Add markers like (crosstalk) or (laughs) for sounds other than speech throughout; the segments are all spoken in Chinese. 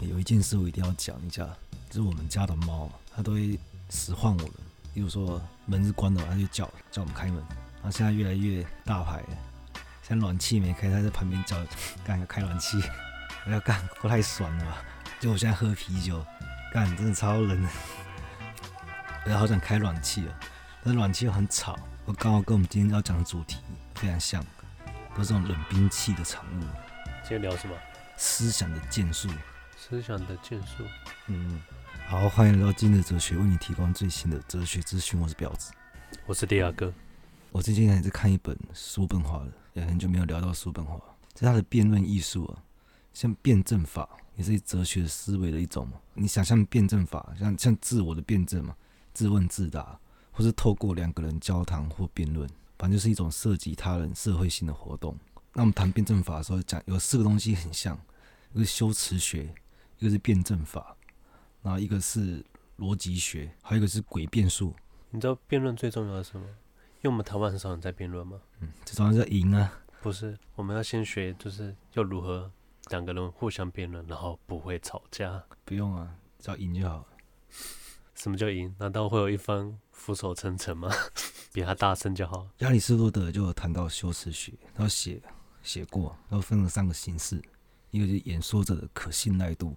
有一件事我一定要讲一下，就是我们家的猫，它都会使唤我们。比如说门是关的，它就叫叫我们开门。然后现在越来越大牌，现在暖气没开，它在旁边叫，干开暖气，我 (laughs) 要干，过太爽了吧？就我现在喝啤酒，干真的超冷的，我好想开暖气啊，但是暖气又很吵。我刚好跟我们今天要讲的主题非常像，都是这种冷兵器的产物。今天聊什么？思想的剑术。思想的建树，嗯，好，欢迎来到今日哲学，为你提供最新的哲学资讯。我是婊子，我是迪亚哥。我最近还在看一本叔本华的，也很久没有聊到叔本华。这是他的辩论艺术啊，像辩证法也是哲学思维的一种嘛。你想象辩证法，像像自我的辩证嘛，自问自答，或是透过两个人交谈或辩论，反正就是一种涉及他人社会性的活动。那我们谈辩证法的时候讲，有四个东西很像，一个是修辞学。一个是辩证法，然后一个是逻辑学，还有一个是诡辩术。你知道辩论最重要的是什么？因为我们台湾很少人在辩论嘛。嗯，最重要是赢啊。不是，我们要先学，就是要如何两个人互相辩论，然后不会吵架。不用啊，只要赢就好了。什么叫赢？难道会有一方俯首称臣吗？(laughs) 比他大声就好。亚里士多德就有谈到修辞学，他写写过，然后分了三个形式，一个是演说者的可信赖度。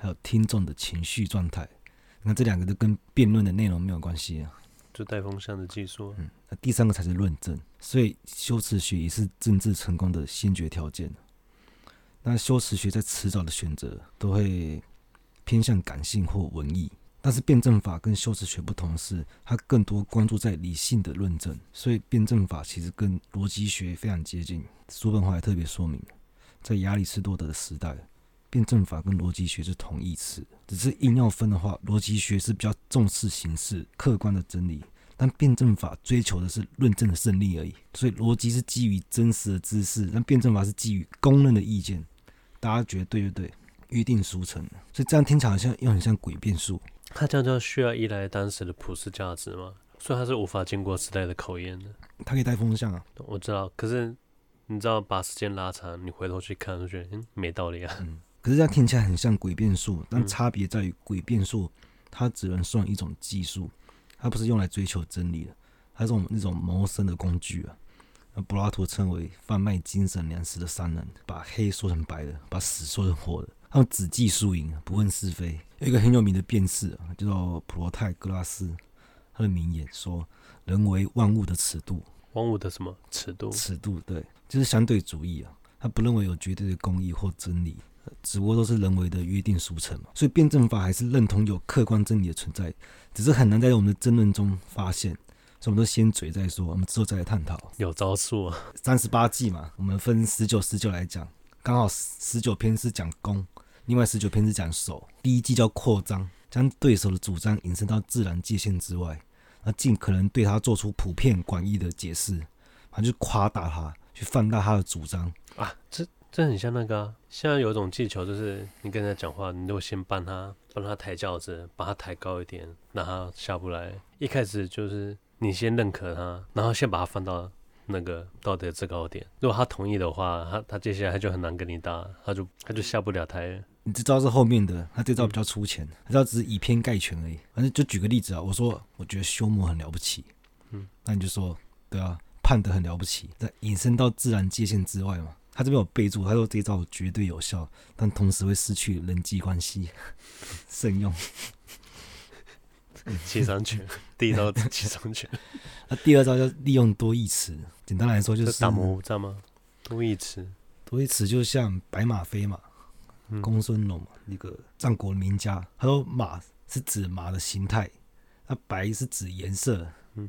还有听众的情绪状态，那这两个都跟辩论的内容没有关系啊，就带风向的技术。嗯，那第三个才是论证，所以修辞学也是政治成功的先决条件。那修辞学在迟早的选择都会偏向感性或文艺，但是辩证法跟修辞学不同是，它更多关注在理性的论证，所以辩证法其实跟逻辑学非常接近。叔本华也特别说明，在亚里士多德的时代。辩证法跟逻辑学是同义词，只是硬要分的话，逻辑学是比较重视形式、客观的真理，但辩证法追求的是论证的胜利而已。所以逻辑是基于真实的知识，但辩证法是基于公认的意见。大家觉得对不对？约定俗成，所以这样听起来好像又很像诡辩术。他这样就需要依赖当时的普世价值吗？所以他是无法经过时代的考验的。他可以带风向啊，我知道。可是你知道，把时间拉长，你回头去看，就觉得嗯，没道理啊。嗯可是这样听起来很像诡辩术，但差别在于诡辩术它只能算一种技术，它不是用来追求真理的，它是我们那种谋生的工具啊。那柏拉图称为贩卖精神粮食的商人，把黑说成白的，把死说成活的，他们只计输赢，不问是非。有一个很有名的辩士啊，叫做普罗泰戈拉斯，他的名言说：“人为万物的尺度。”万物的什么尺度？尺度对，就是相对主义啊。他不认为有绝对的公义或真理。只不过都是人为的约定俗成嘛，所以辩证法还是认同有客观真理的存在，只是很难在我们的争论中发现，所以我们都先嘴再说，我们之后再来探讨。有招数啊，三十八计嘛，我们分十九、十九来讲，刚好十九篇是讲攻，另外十九篇是讲守。第一计叫扩张，将对手的主张引申到自然界限之外，那尽可能对他做出普遍广义的解释，反正就夸大他，去放大他的主张啊，这。这很像那个、啊，现在有一种技巧，就是你跟他讲话，你都先帮他帮他抬轿子，把他抬高一点，让他下不来。一开始就是你先认可他，然后先把他放到那个道德制高点。如果他同意的话，他他接下来他就很难跟你打，他就他就下不了台。你这招是后面的，他这招比较粗浅，他这招只是以偏概全而已。反正就举个例子啊，我说我觉得修魔很了不起，嗯，那你就说对啊，判得很了不起，在引申到自然界限之外嘛。他这边有备注，他说这一招绝对有效，但同时会失去人际关系，(laughs) 慎用。七伤拳，第一招七伤拳。那第二招就利用多义词，简单来说就是打模糊，知道吗？多义词，多义词就像白马非马，公孙龙嘛，那个战国名家，他说马是指马的形态，那白是指颜色。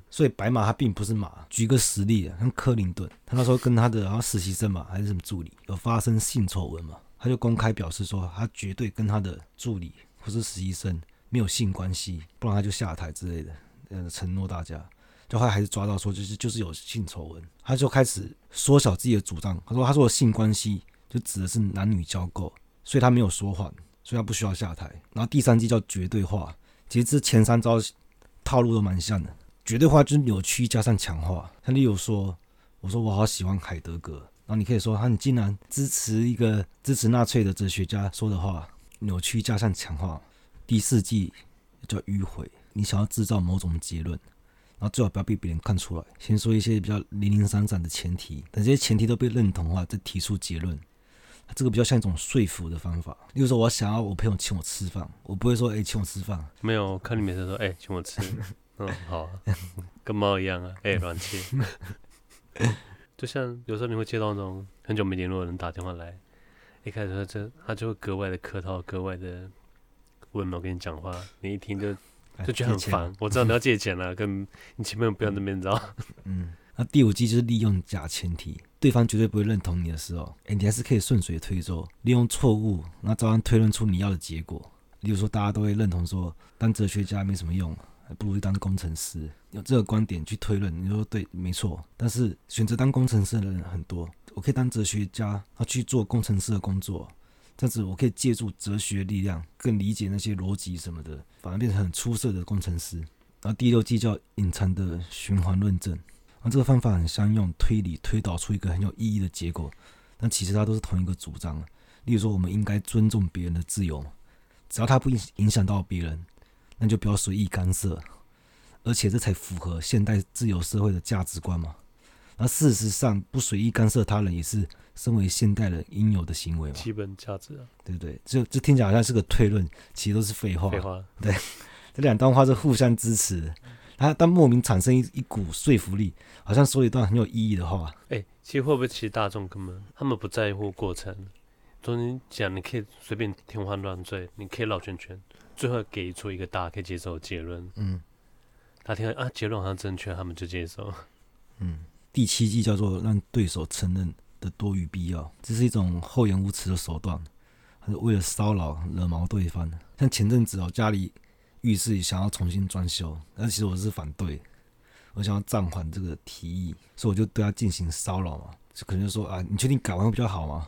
所以白马他并不是马。举个实例啊，像克林顿，他那时候跟他的然后实习生嘛，还是什么助理，有发生性丑闻嘛，他就公开表示说，他绝对跟他的助理或是实习生没有性关系，不然他就下台之类的，呃，承诺大家。就后来还是抓到说，就是就是有性丑闻，他就开始缩小自己的主张。他说，他说的性关系就指的是男女交媾，所以他没有说谎，所以他不需要下台。然后第三计叫绝对化，其实这前三招套路都蛮像的。绝对化就是扭曲加上强化，像例如说，我说我好喜欢海德格，然后你可以说，他，你竟然支持一个支持纳粹的哲学家说的话，扭曲加上强化。第四季叫迂回，你想要制造某种结论，然后最好不要被别人看出来。先说一些比较零零散散的前提，等这些前提都被认同的话，再提出结论。这个比较像一种说服的方法。例如说，我想要我朋友请我吃饭，我不会说，哎，请我吃饭。没有，看你每次说，哎，请我吃。嗯，好，(laughs) 跟猫一样啊，哎，乱切。(laughs) 就像有时候你会接到那种很久没联络的人打电话来，一开始他就他就会格外的客套，格外的温柔跟你讲话，你一听就就觉得很烦。我知道你要借钱了，跟你前面不要那边招。嗯。(laughs) 那第五季就是利用假前提，对方绝对不会认同你的时候，哎，你还是可以顺水推舟，利用错误，那照样推论出你要的结果。例如说，大家都会认同说，当哲学家没什么用，还不如当工程师。有这个观点去推论，你说对，没错。但是选择当工程师的人很多，我可以当哲学家，他去做工程师的工作，这样子我可以借助哲学力量，更理解那些逻辑什么的，反而变成很出色的工程师。然后第六计叫隐藏的循环论证。那这个方法很像用推理推导出一个很有意义的结果，但其实它都是同一个主张。例如说，我们应该尊重别人的自由，只要它不影影响到别人，那就不要随意干涉。而且这才符合现代自由社会的价值观嘛。那事实上，不随意干涉他人也是身为现代人应有的行为嘛。基本价值啊，对不对？这这听起来好像是个推论，其实都是废话。废话。对，这两段话是互相支持。他但莫名产生一一股说服力，好像说一段很有意义的话。哎、欸，其实会不会其实大众根本他们不在乎过程，中间讲你可以随便天花乱坠，你可以绕圈圈，最后给出一个大家可以接受的结论。嗯，他听啊结论好像正确，他们就接受。嗯，第七季叫做让对手承认的多余必要，这是一种厚颜无耻的手段，还是为了骚扰惹毛对方。像前阵子哦，家里。浴室想要重新装修，但其实我是反对，我想要暂缓这个提议，所以我就对他进行骚扰嘛，就可能就说啊，你确定改完会比较好吗？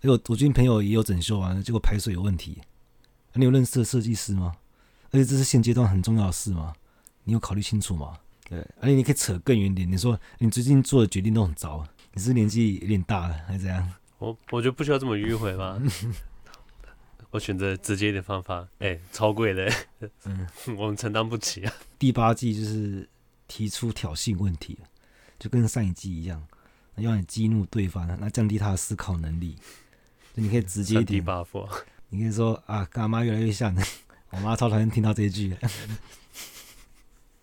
哎，我我最近朋友也有整修完，结果排水有问题，啊，你有认识的设计师吗？而且这是现阶段很重要的事吗？你有考虑清楚吗？对，而且你可以扯更远点，你说你最近做的决定都很糟，你是年纪有点大了还是怎样？我我觉得不需要这么迂回吧。(laughs) 我选择直接一点方法，哎、欸，超贵的，嗯，我们承担不起啊。第八季就是提出挑衅问题，就跟上一季一样，要你激怒对方，那降低他的思考能力。就你可以直接一点，你可以说啊，跟阿妈越来越像，(laughs) 我妈超讨厌听到这一句。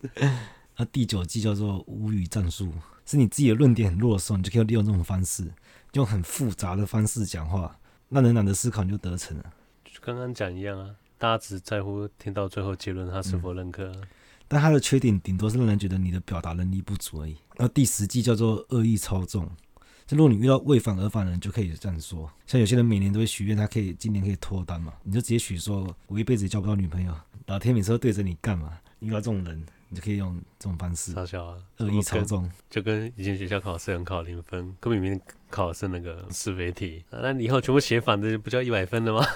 (laughs) 那第九季叫做无语战术，是你自己的论点很弱的时候，你就可以利用这种方式，用很复杂的方式讲话，让人懒得思考，你就得逞了。就刚刚讲一样啊，大家只在乎听到最后结论，他是否认可、啊嗯。但他的缺点顶多是让人觉得你的表达能力不足而已。那第十季叫做恶意操纵，就如果你遇到为反而反的人，就可以这样说。像有些人每年都会许愿，他可以今年可以脱单嘛，你就直接许说，我一辈子也交不到女朋友，老天每次都对着你干嘛？遇到这种人，你就可以用这种方式。嘲笑啊！恶意操纵，就跟以前学校考试很考零分，根本明明考的是那个是非题，那你以后全部写反的，不叫一百分了吗？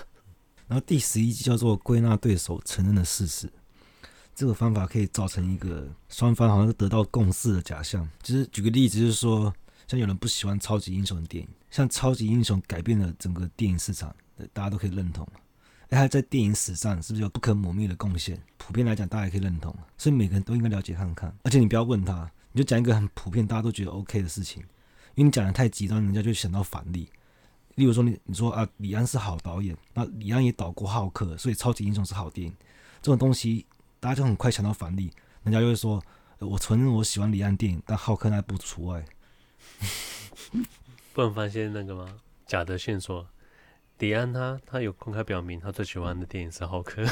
然后第十一集叫做归纳对手承认的事实，这个方法可以造成一个双方好像是得到共识的假象。就是举个例子，就是说，像有人不喜欢超级英雄的电影，像超级英雄改变了整个电影市场，大家都可以认同。哎，他在电影史上是不是有不可磨灭的贡献？普遍来讲，大家也可以认同。所以每个人都应该了解看看。而且你不要问他，你就讲一个很普遍大家都觉得 OK 的事情，因为你讲的太极端，人家就想到反例。例如说你你说啊，李安是好导演，那李安也导过浩克，所以超级英雄是好电影。这种东西大家就很快想到反例，人家就会说，我承认我喜欢李安电影，但浩克那不除外。(laughs) 不能发现那个吗？假的线索，迪安他他有公开表明他最喜欢的电影是浩克。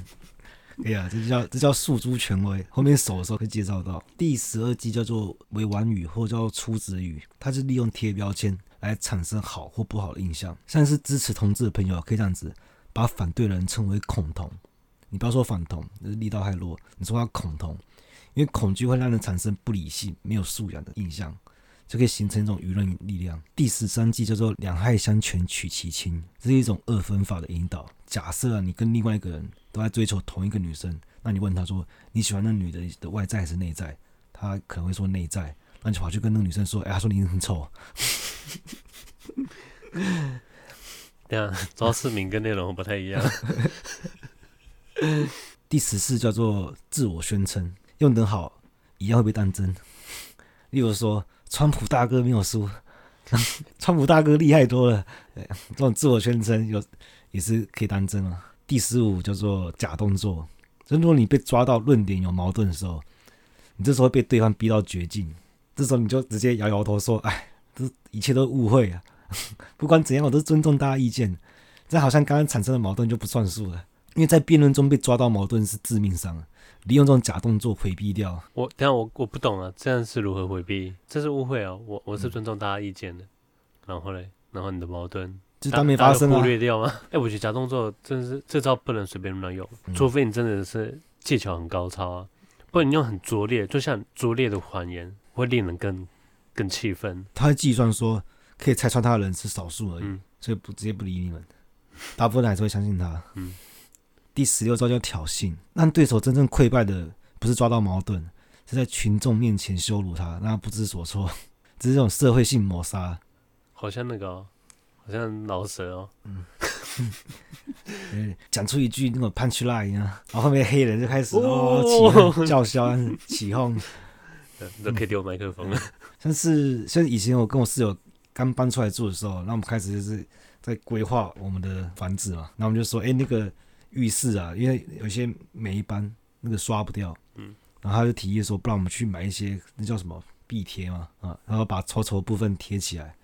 (laughs) 哎呀，这叫这叫诉诸权威，后面手的时候可以介绍到。第十二计叫做委婉语或叫出子语，它是利用贴标签。来产生好或不好的印象，像是支持同志的朋友可以这样子，把反对人称为恐同。你不要说反同，就是力道太弱。你说他恐同，因为恐惧会让人产生不理性、没有素养的印象，就可以形成一种舆论力量。第十三计叫做两害相权取其轻，这是一种二分法的引导。假设啊，你跟另外一个人都在追求同一个女生，那你问他说你喜欢那女的的外在还是内在？他可能会说内在，那你就跑去跟那个女生说，哎，他说你很丑。对啊，主要是名跟内容不太一样。第十四叫做自我宣称，用得好一样会被当真。例如说，川普大哥没有输，(laughs) 川普大哥厉害多了。这种自我宣称有也是可以当真啊。第十五叫做假动作，就如果你被抓到论点有矛盾的时候，你这时候被对方逼到绝境，这时候你就直接摇摇头说：“哎，这一切都误会啊！(laughs) 不管怎样，我都尊重大家意见。”这好像刚刚产生的矛盾就不算数了。因为在辩论中被抓到矛盾是致命伤，利用这种假动作回避掉。我等下我我不懂啊，这样是如何回避？这是误会啊！我我是尊重大家意见的。嗯、然后嘞，然后你的矛盾就当没发生、啊、忽略掉吗？(laughs) 哎、欸，我觉得假动作真的是这招不能随便乱用，嗯、除非你真的是技巧很高超啊，不然你用很拙劣，就像拙劣的谎言会令人更更气愤。他会计算说可以拆穿他的人是少数而已，嗯、所以不直接不理你们，大部分人还是会相信他。嗯。第十六招叫挑衅，让对手真正溃败的不是抓到矛盾，是在群众面前羞辱他，让他不知所措。(laughs) 这是这种社会性抹杀，好像那个、哦，好像老蛇哦。(laughs) 嗯，讲出一句那种 punch line 一样，然后后面黑人就开始哦起叫嚣 (laughs) 起哄，都可以丢麦克风了。像是像以前我跟我室友刚搬出来住的时候，那我们开始就是在规划我们的房子嘛，那我们就说，哎、欸，那个。浴室啊，因为有些霉斑那个刷不掉，嗯，然后他就提议说，不然我们去买一些那叫什么壁贴嘛，啊，然后把丑丑部分贴起来。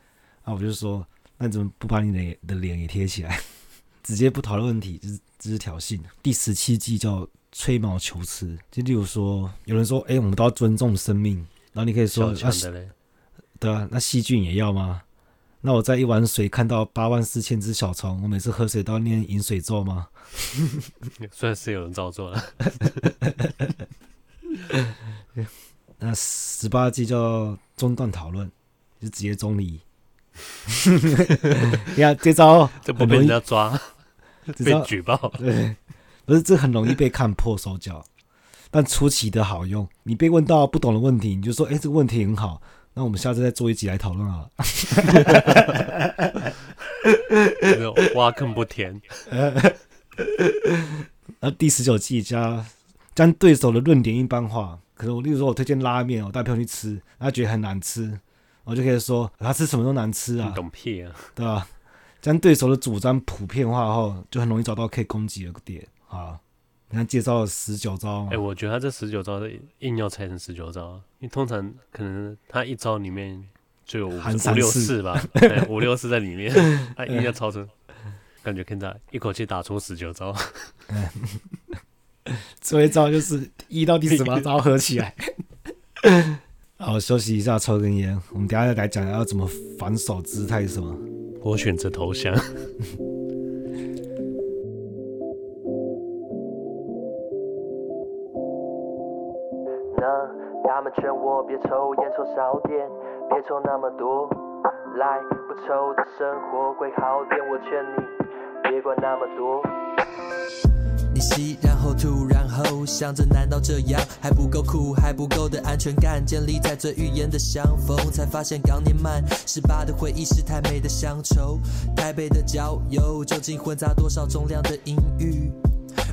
啊我就说，那你怎么不把你的的脸也贴起来？(laughs) 直接不讨论问题，就是只是挑衅。第十七计叫吹毛求疵，就例如说，有人说，哎，我们都要尊重生命，然后你可以说，啊，对啊，那细菌也要吗？那我在一碗水看到八万四千只小虫，我每次喝水都要念饮水咒吗？(laughs) 算是有人照做了。(laughs) 那十八计叫中断讨论，就直接中离。(laughs) 你看这招，这不被人家抓，被举报。对，不是这很容易被看破手脚，但出奇的好用。你被问到不懂的问题，你就说：“哎、欸，这个问题很好。”那我们下次再做一集来讨论啊。(laughs) 没有挖坑不填。(laughs) 那第十九计加将对手的论点一般化，可能我例如说我推荐拉面，我带朋友去吃，他觉得很难吃，我就可以说他吃什么都难吃啊，懂屁啊，对吧？将对手的主张普遍化后，就很容易找到可以攻击的点啊。你看介绍了十九招，哎、欸，我觉得他这十九招硬要拆成十九招，因为通常可能他一招里面就有五六次吧，(laughs) 五六次在里面，他硬要超成，感觉现在一口气打出十九招。(laughs) 最后一招就是一到第十八招合起来。(laughs) 好，休息一下，抽根烟，我们等下再来讲要怎么反手姿态什么。我选择投降。劝我别抽烟，抽少点，别抽那么多，来不抽的生活会好点。我劝你别管那么多。你吸，然后吐，然后想着，难道这样还不够酷，还不够的安全感？建立在最语言的相逢，才发现刚年满十八的回忆是太美的乡愁。台北的郊游，究竟混杂多少重量的阴郁？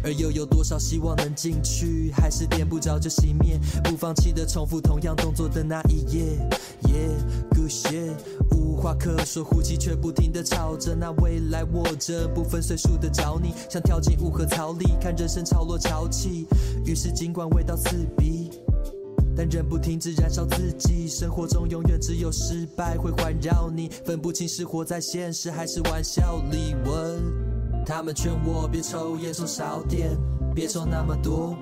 而又有多少希望能进去？还是点不着就熄灭？不放弃的重复同样动作的那一页。Yeah，good shit，无话可说，呼吸却不停地吵着。那未来握着不分岁数的找你，想跳进乌合槽里，看人生潮落潮起。于是尽管味道刺鼻，但仍不停止燃烧自己。生活中永远只有失败会环绕你，分不清是活在现实还是玩笑里。问。他们劝我别抽烟，抽少点，别抽那么多，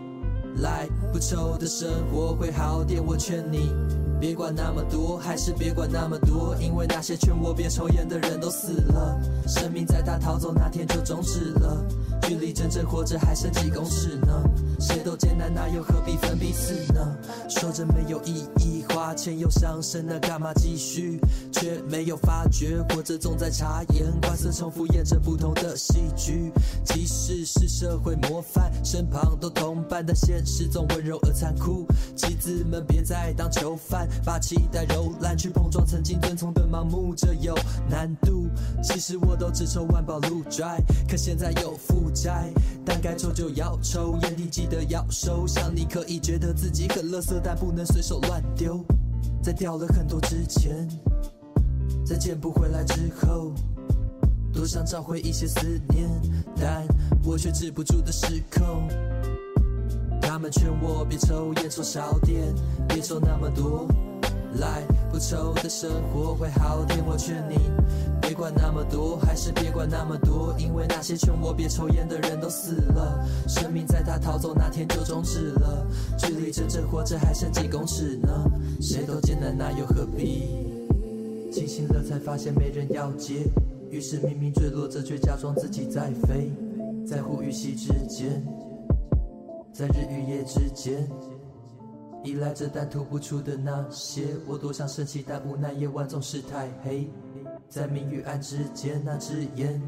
来不抽的生活会好点。我劝你别管那么多，还是别管那么多，因为那些劝我别抽烟的人都死了，生命在他逃走那天就终止了。距离真正活着还剩几公尺呢？谁都艰难，那又何必分彼此呢？说着没有意义，花钱又伤身，那干嘛继续？却没有发觉，活着总在察言观色，重复演着不同的戏剧。即使是社会模范，身旁都同伴，但现实总温柔而残酷。棋子们别再当囚犯，把期待揉烂，去碰撞曾经遵从的盲目，这有难度。其实我都只抽万宝路 dry，可现在有负债，但该抽就要抽，烟蒂记的要收。想你可以觉得自己很乐色，但不能随手乱丢。在掉了很多之前，在捡不回来之后，多想找回一些思念，但我却止不住的失控。他们劝我别抽烟，抽少点，别抽那么多。来不抽的生活会好点，我劝你别管那么多，还是别管那么多，因为那些劝我别抽烟的人都死了，生命在他逃走那天就终止了，距离真正活着还剩几公尺呢？谁都艰难，那又何必？清醒了才发现没人要接，于是明明坠落着，却假装自己在飞，在呼与吸之间，在日与夜之间。依赖着但吐不出的那些，我多想生气，但无奈夜晚总是太黑。在明与暗之间，那只烟，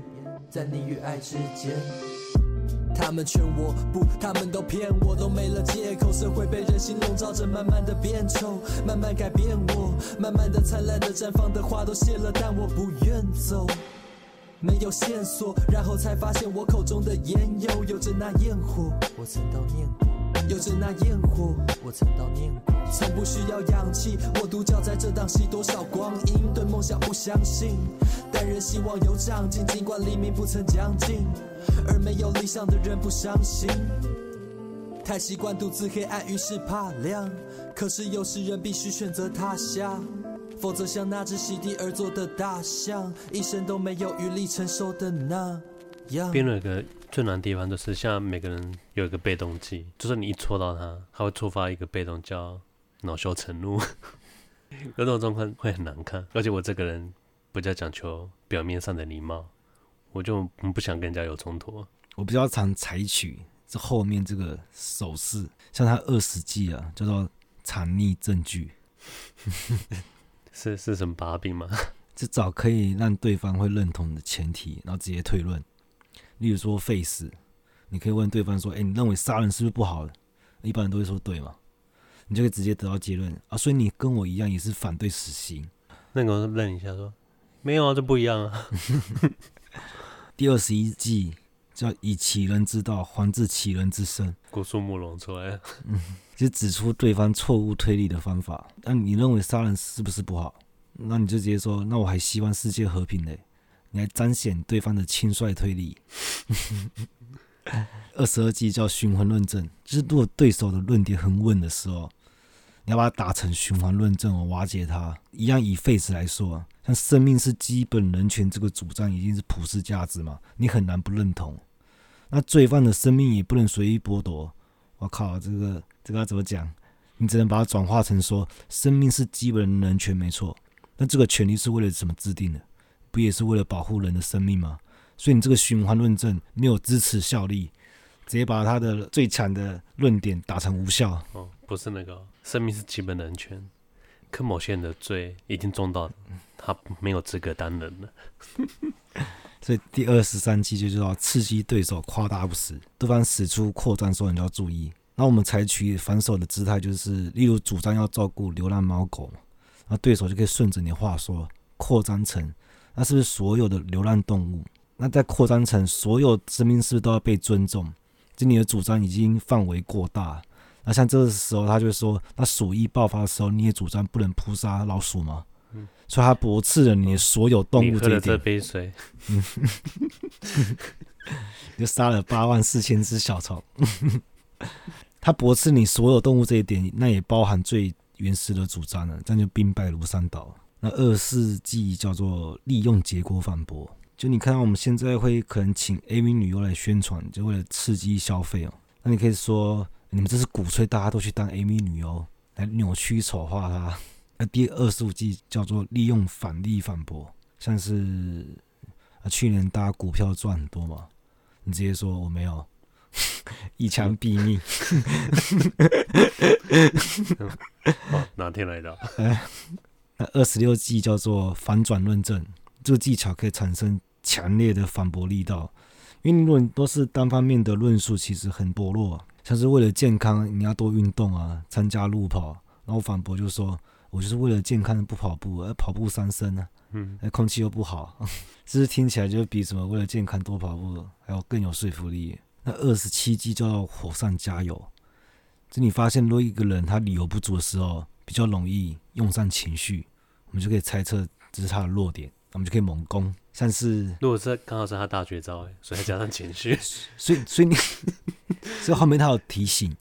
在你与爱之间。他们劝我不，他们都骗我，都没了借口。社会被人心笼罩着，慢慢的变丑，慢慢改变我，慢慢的灿烂的绽放的花都谢了，但我不愿走。没有线索，然后才发现我口中的烟又有着那焰火，我曾悼念过。有着那焰火，我曾悼念过。从不需要氧气，我独角在这档戏，多少光阴，对梦想不相信，但仍希望有长进，尽管黎明不曾将近，而没有理想的人不伤心。太习惯独自黑暗，于是怕亮。可是有时人必须选择他乡，否则像那只席地而坐的大象，一生都没有余力承受的那样。编了个。最难的地方就是，像每个人有一个被动技，就是你一戳到他，他会触发一个被动叫恼羞成怒，(laughs) 有这种状况会很难看。而且我这个人比较讲求表面上的礼貌，我就不想跟人家有冲突。我比较常采取这后面这个手势，像他二十技啊，叫做藏匿证据，(laughs) 是是什么把柄吗？(laughs) 就找可以让对方会认同的前提，然后直接推论。例如说，face，你可以问对方说：“哎、欸，你认为杀人是不是不好的？”一般人都会说对嘛，你就可以直接得到结论啊。所以你跟我一样也是反对死刑。那个愣一下说：“没有啊，这不一样啊。(laughs) ”第二十一计叫以其人之道还治其人之身。古树慕龙出来了，嗯，(laughs) 就指出对方错误推理的方法。那你认为杀人是不是不好？那你就直接说：“那我还希望世界和平嘞。”来彰显对方的轻率推理。(laughs) 二十二计叫循环论证，就是如果对手的论点很稳的时候，你要把它打成循环论证哦，瓦解它。一样以 face 来说，像生命是基本人权这个主张已经是普世价值嘛，你很难不认同。那罪犯的生命也不能随意剥夺。我靠，这个这个要怎么讲？你只能把它转化成说，生命是基本人权没错。那这个权利是为了什么制定的？不也是为了保护人的生命吗？所以你这个循环论证没有支持效力，直接把他的最强的论点打成无效。哦，不是那个，生命是基本人权，可某些人的罪已经重到他没有资格当人了。(laughs) 所以第二十三期就是要刺激对手夸大不实，对方使出扩张的时候，你就要注意。那我们采取反手的姿态，就是例如主张要照顾流浪猫狗，那对手就可以顺着你的话说扩张成。那是不是所有的流浪动物？那再扩张成所有生命是不是都要被尊重？就你的主张已经范围过大。那像这个时候，他就说，那鼠疫爆发的时候，你也主张不能扑杀老鼠吗？嗯，所以他驳斥了你所有动物这一点。你喝了这杯水，嗯，就杀了八万四千只小虫。他驳斥你所有动物这一点，那也包含最原始的主张了，这样就兵败如山倒。那二四计叫做利用结果反驳，就你看到我们现在会可能请 AV 女优来宣传，就为了刺激消费哦。那你可以说，你们这是鼓吹大家都去当 AV 女优，来扭曲丑化她。那第二十五季叫做利用反例反驳，像是啊去年大家股票赚很多嘛，你直接说我没有，一枪毙命。(laughs) 哦，哪天来的？(laughs) (laughs) 那二十六计叫做反转论证，这个技巧可以产生强烈的反驳力道，因为如果都是单方面的论述，其实很薄弱啊。像是为了健康，你要多运动啊，参加路跑，然后反驳就说，我就是为了健康不跑步，而跑步伤身啊，嗯，空气又不好，(laughs) 这是听起来就比什么为了健康多跑步还要更有说服力。那二十七计叫做火上加油，就你发现，如果一个人他理由不足的时候，比较容易用上情绪，我们就可以猜测这是他的弱点，我们就可以猛攻。像是如果这刚好是他大绝招，所以再加上情绪，(laughs) 所以所以你，(laughs) 所以后面他有提醒，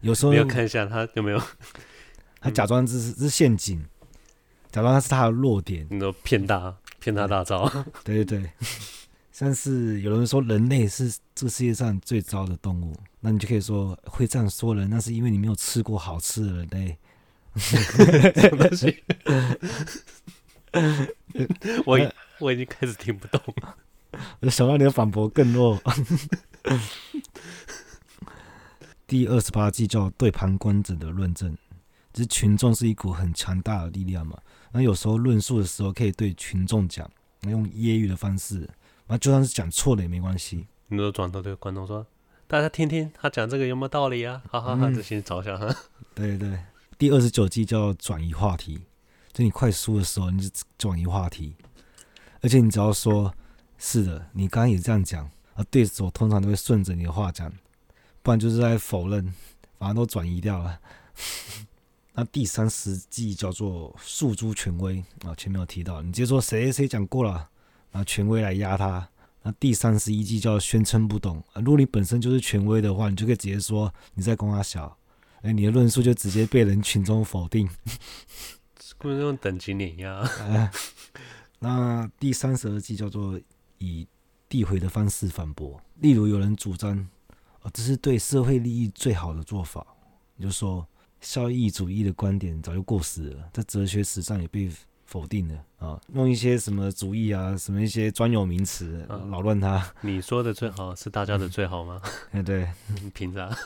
有时候要看一下他有没有，(laughs) 他假装这是这是陷阱，假装他是他的弱点，你都骗他骗他大招，对对对。但是有人说人类是这个世界上最糟的动物，那你就可以说会这样说人，那是因为你没有吃过好吃的人类。(laughs) (laughs) 我我已经开始听不懂了，我就想到你的反驳更弱。第二十八计叫对旁观者的论证，就是群众是一股很强大的力量嘛。那有时候论述的时候可以对群众讲，用揶揄的方式，那就算是讲错了也没关系。你都转头对观众说：“大家听听他讲这个有没有道理啊？”哈哈哈，这先嘲笑哈。对对对。第二十九计叫转移话题，就你快输的时候，你就转移话题，而且你只要说“是的，你刚刚也这样讲”，而对手通常都会顺着你的话讲，不然就是在否认，反而都转移掉了。(laughs) 那第三十计叫做诉诸权威啊，前面有提到，你直接说谁谁讲过了，拿权威来压他。那第三十一计叫宣称不懂啊，如果你本身就是权威的话，你就可以直接说你在攻他小。哎，你的论述就直接被人群中否定，不能用等级碾压。哎，(laughs) 那第三十二计叫做以递回的方式反驳，例如有人主张，哦，这是对社会利益最好的做法，你就说效益主义的观点早就过时了，在哲学史上也被否定了啊，用一些什么主义啊，什么一些专有名词扰乱他。你说的最好是大家的最好吗？(laughs) 哎，对，(laughs) 凭啥？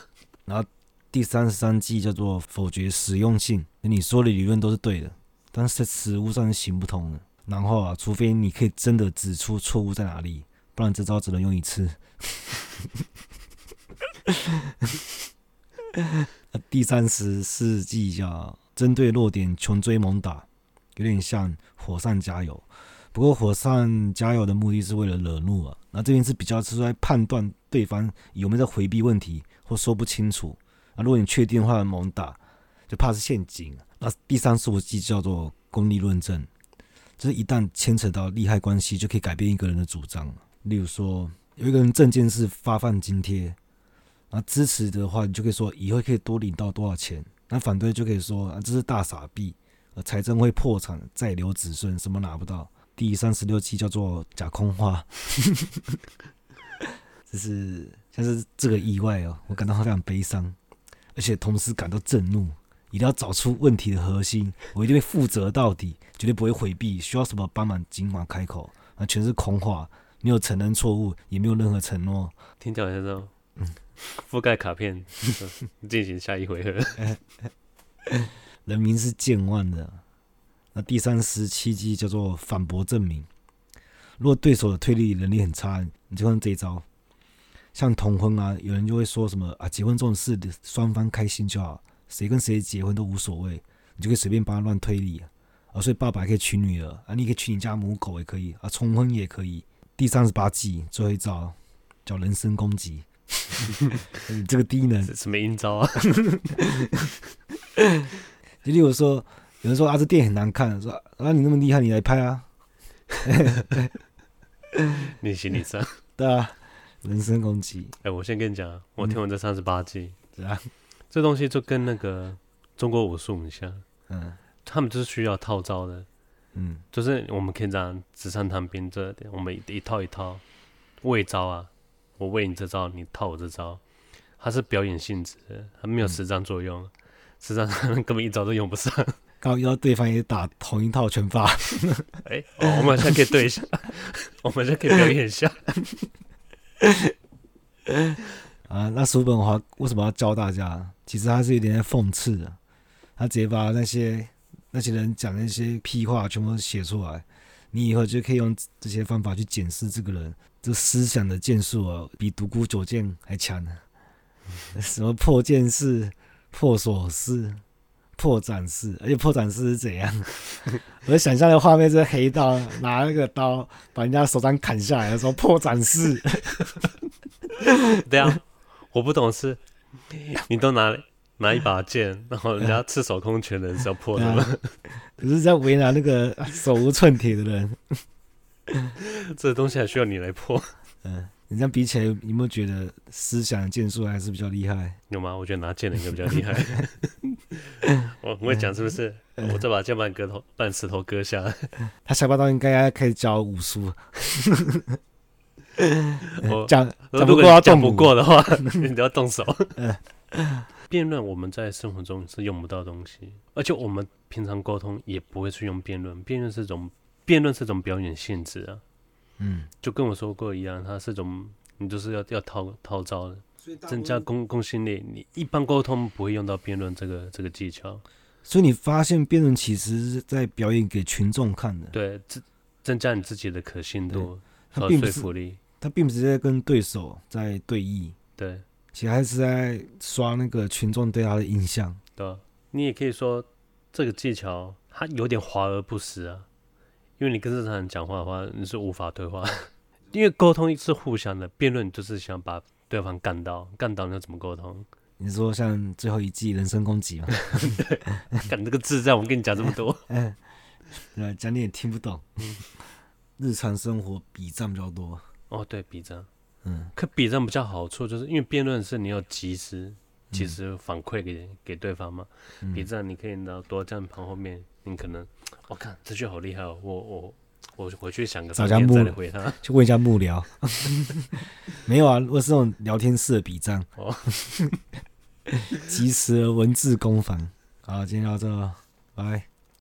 然后。第三十三计叫做否决实用性，你说的理论都是对的，但是在实务上是行不通的。然后啊，除非你可以真的指出错误在哪里，不然这招只能用一次。(laughs) 第三十四计叫针对弱点穷追猛打，有点像火上加油。不过火上加油的目的是为了惹怒啊，那这边是比较是在判断对方有没有在回避问题或说不清楚。啊，如果你确定的话，猛打就怕是陷阱。那第三十五计叫做功利论证，就是一旦牵扯到利害关系，就可以改变一个人的主张。例如说，有一个人证件是发放津贴，那支持的话，你就可以说以后可以多领到多少钱；那反对就可以说啊，这是大傻逼，呃，财政会破产，再留子孙，什么拿不到。第三十六计叫做假空话，(laughs) 这是像是这个意外哦，我感到非常悲伤。而且同时感到震怒，一定要找出问题的核心，我一定会负责到底，绝对不会回避。需要什么帮忙，尽管开口。啊，全是空话，没有承认错误，也没有任何承诺。听讲先生，嗯，覆盖卡片，(laughs) 进行下一回合。(laughs) 人民是健忘的。那第三十七计叫做反驳证明。如果对手的推理能力很差，你就用这一招。像同婚啊，有人就会说什么啊，结婚这种事，双方开心就好，谁跟谁结婚都无所谓，你就可以随便帮他乱推理啊。啊，所以爸爸可以娶女儿啊，你可以娶你家母狗也可以啊，重婚也可以。第三十八计最后一招叫人身攻击，你 (laughs) 这个低能 (laughs) 什么阴招啊？(laughs) 就例如说，有人说啊，这电影很难看，说啊，你那么厉害，你来拍啊。你行你上，对啊。人身攻击，哎、欸，我先跟你讲，我听完这三十八计，是啊，这东西就跟那个中国武术很像，嗯，他们就是需要套招的，嗯，就是我们可以这样纸上谈兵，这我们一套一套喂招啊，我喂你这招，你套我这招，它是表演性质的，它没有实战作用，实战上根本一招都用不上，刚遇到对方也打同一套拳法，(laughs) 哎、欸哦，我们现在可以对一下，(laughs) 我们现在可以表演一下。(laughs) 啊，那叔本华为什么要教大家？其实他是有点讽刺的，他直接把那些那些人讲那些屁话全部写出来，你以后就可以用这些方法去检视这个人，这思想的建树啊，比独孤九剑还强呢。(laughs) 什么破剑式、破锁式。破斩式，而且破斩式是怎样？(laughs) 我想象的画面是黑道拿那个刀把人家手掌砍下来的时候，破斩式。(laughs) 对啊，我不懂是，你都拿拿一把剑，然后人家赤手空拳的人是要破的吗？(laughs) 可是在为难那个手无寸铁的人，这东西还需要你来破？嗯。你这样比起来，有没有觉得思想剑术还是比较厉害？有吗？我觉得拿剑的应该比较厉害。(laughs) 我我会讲是不是？嗯、我再把剑把你割头，把你石头割下来。他下巴刀应该要开始教武术。(laughs) 我 (laughs) 讲如果讲不过的话，你都要动手。辩论我们在生活中是用不到东西，而且我们平常沟通也不会去用辩论。辩论是种辩论是种表演性质啊。嗯，就跟我说过一样，他是种你就是要要套套招的，增加公公信力。你一般沟通不会用到辩论这个这个技巧，所以你发现辩论其实是在表演给群众看的，对，增增加你自己的可信度和说服力。他并不是在跟对手在对弈，对，其实还是在刷那个群众对他的印象。对，你也可以说这个技巧它有点华而不实啊。因为你跟正常人讲话的话，你是无法对话，(laughs) 因为沟通是互相的，辩论就是想把对方干到，干到你要怎么沟通？(laughs) 你说像最后一季人身攻击吗？(laughs) 对，干这个智障我们跟你讲这么多，嗯，对，讲你也听不懂。日常生活比战比较多。哦，对，比战，嗯，可比战比较好处就是因为辩论是你要及时、及时反馈给给对方嘛，比战你可以拿多站旁后面。你可能，我、哦、看这句好厉害哦！我我我回去想个，找家幕回他，去问一下幕僚。(laughs) 没有啊，我是那种聊天式的笔账，哦，(laughs) 即时文字攻防。好，今天到这，拜。